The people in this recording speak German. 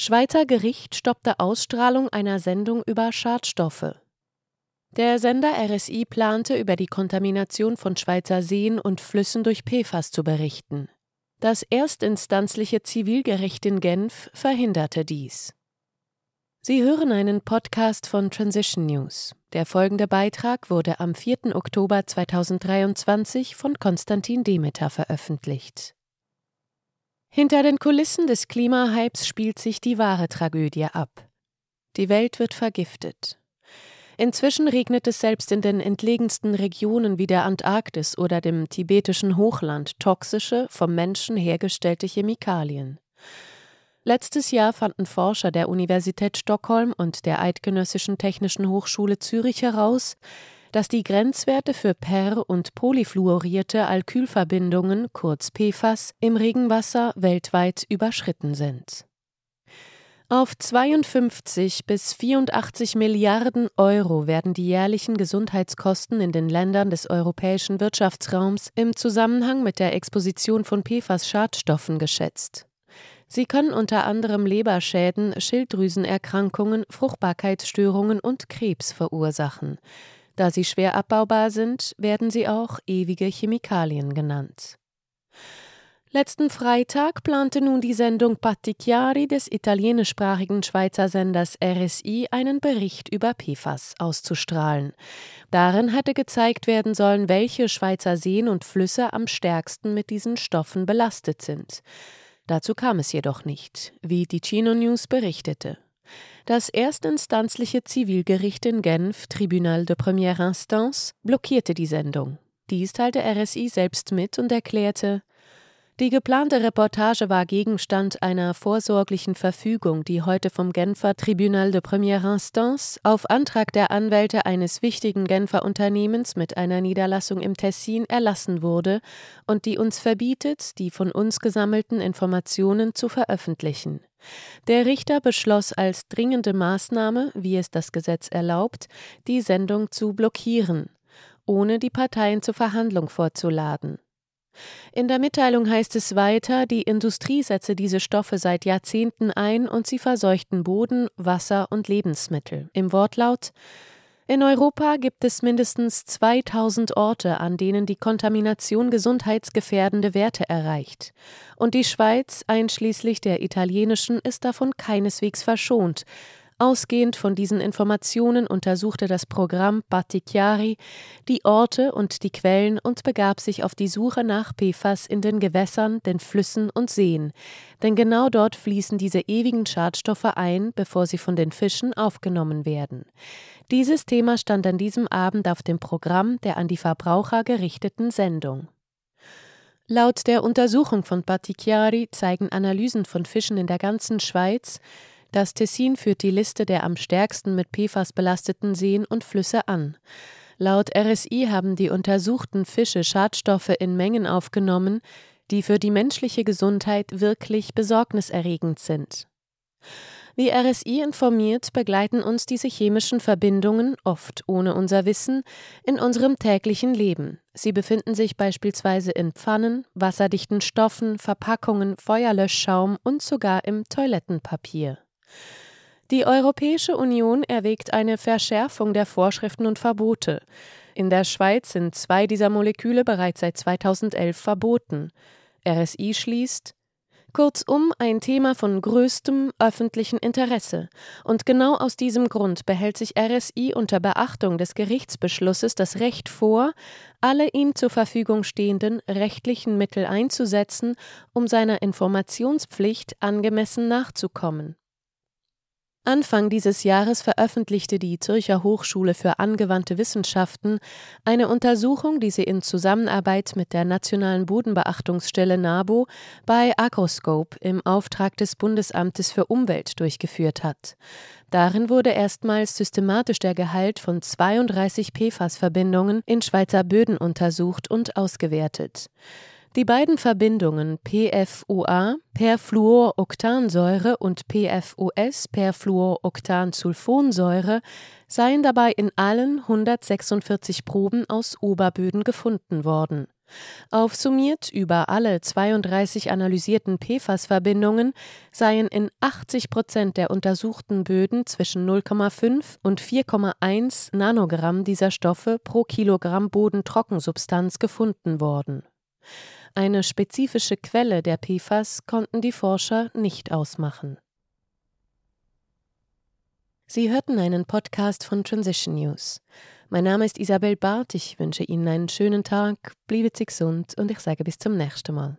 Schweizer Gericht stoppte Ausstrahlung einer Sendung über Schadstoffe. Der Sender RSI plante, über die Kontamination von Schweizer Seen und Flüssen durch PFAS zu berichten. Das erstinstanzliche Zivilgericht in Genf verhinderte dies. Sie hören einen Podcast von Transition News. Der folgende Beitrag wurde am 4. Oktober 2023 von Konstantin Demeter veröffentlicht. Hinter den Kulissen des Klimahypes spielt sich die wahre Tragödie ab. Die Welt wird vergiftet. Inzwischen regnet es selbst in den entlegensten Regionen wie der Antarktis oder dem tibetischen Hochland toxische, vom Menschen hergestellte Chemikalien. Letztes Jahr fanden Forscher der Universität Stockholm und der Eidgenössischen Technischen Hochschule Zürich heraus, dass die Grenzwerte für per- und polyfluorierte Alkylverbindungen, kurz PFAS, im Regenwasser weltweit überschritten sind. Auf 52 bis 84 Milliarden Euro werden die jährlichen Gesundheitskosten in den Ländern des europäischen Wirtschaftsraums im Zusammenhang mit der Exposition von PFAS-Schadstoffen geschätzt. Sie können unter anderem Leberschäden, Schilddrüsenerkrankungen, Fruchtbarkeitsstörungen und Krebs verursachen. Da sie schwer abbaubar sind, werden sie auch ewige Chemikalien genannt. Letzten Freitag plante nun die Sendung Pattichiari des italienischsprachigen Schweizer Senders RSI einen Bericht über PFAS auszustrahlen. Darin hatte gezeigt werden sollen, welche Schweizer Seen und Flüsse am stärksten mit diesen Stoffen belastet sind. Dazu kam es jedoch nicht, wie die Chino News berichtete. Das erstinstanzliche Zivilgericht in Genf, Tribunal de Première Instance, blockierte die Sendung. Dies teilte RSI selbst mit und erklärte, die geplante Reportage war Gegenstand einer vorsorglichen Verfügung, die heute vom Genfer Tribunal de Première Instance auf Antrag der Anwälte eines wichtigen Genfer Unternehmens mit einer Niederlassung im Tessin erlassen wurde und die uns verbietet, die von uns gesammelten Informationen zu veröffentlichen. Der Richter beschloss als dringende Maßnahme, wie es das Gesetz erlaubt, die Sendung zu blockieren, ohne die Parteien zur Verhandlung vorzuladen. In der Mitteilung heißt es weiter, die Industrie setze diese Stoffe seit Jahrzehnten ein und sie verseuchten Boden, Wasser und Lebensmittel. Im Wortlaut in Europa gibt es mindestens 2000 Orte, an denen die Kontamination gesundheitsgefährdende Werte erreicht. Und die Schweiz, einschließlich der italienischen, ist davon keineswegs verschont, Ausgehend von diesen Informationen untersuchte das Programm Battichiari die Orte und die Quellen und begab sich auf die Suche nach PFAS in den Gewässern, den Flüssen und Seen, denn genau dort fließen diese ewigen Schadstoffe ein, bevor sie von den Fischen aufgenommen werden. Dieses Thema stand an diesem Abend auf dem Programm der an die Verbraucher gerichteten Sendung. Laut der Untersuchung von Battichiari zeigen Analysen von Fischen in der ganzen Schweiz, das Tessin führt die Liste der am stärksten mit PFAS belasteten Seen und Flüsse an. Laut RSI haben die untersuchten Fische Schadstoffe in Mengen aufgenommen, die für die menschliche Gesundheit wirklich besorgniserregend sind. Wie RSI informiert, begleiten uns diese chemischen Verbindungen, oft ohne unser Wissen, in unserem täglichen Leben. Sie befinden sich beispielsweise in Pfannen, wasserdichten Stoffen, Verpackungen, Feuerlöschschaum und sogar im Toilettenpapier. Die Europäische Union erwägt eine Verschärfung der Vorschriften und Verbote. In der Schweiz sind zwei dieser Moleküle bereits seit 2011 verboten. RSI schließt, Kurzum ein Thema von größtem öffentlichen Interesse. Und genau aus diesem Grund behält sich RSI unter Beachtung des Gerichtsbeschlusses das Recht vor, alle ihm zur Verfügung stehenden rechtlichen Mittel einzusetzen, um seiner Informationspflicht angemessen nachzukommen. Anfang dieses Jahres veröffentlichte die Zürcher Hochschule für angewandte Wissenschaften eine Untersuchung, die sie in Zusammenarbeit mit der Nationalen Bodenbeachtungsstelle NABO bei Agroscope im Auftrag des Bundesamtes für Umwelt durchgeführt hat. Darin wurde erstmals systematisch der Gehalt von 32 PFAS-Verbindungen in Schweizer Böden untersucht und ausgewertet. Die beiden Verbindungen PFOA, Perfluoroktansäure und PFOS, Perfluoroktansulfonsäure, seien dabei in allen 146 Proben aus Oberböden gefunden worden. Aufsummiert über alle 32 analysierten PFAS-Verbindungen seien in 80 Prozent der untersuchten Böden zwischen 0,5 und 4,1 Nanogramm dieser Stoffe pro Kilogramm Bodentrockensubstanz gefunden worden. Eine spezifische Quelle der PFAS konnten die Forscher nicht ausmachen. Sie hörten einen Podcast von Transition News. Mein Name ist Isabel Barth. Ich wünsche Ihnen einen schönen Tag, bleiben Sie gesund und ich sage bis zum nächsten Mal.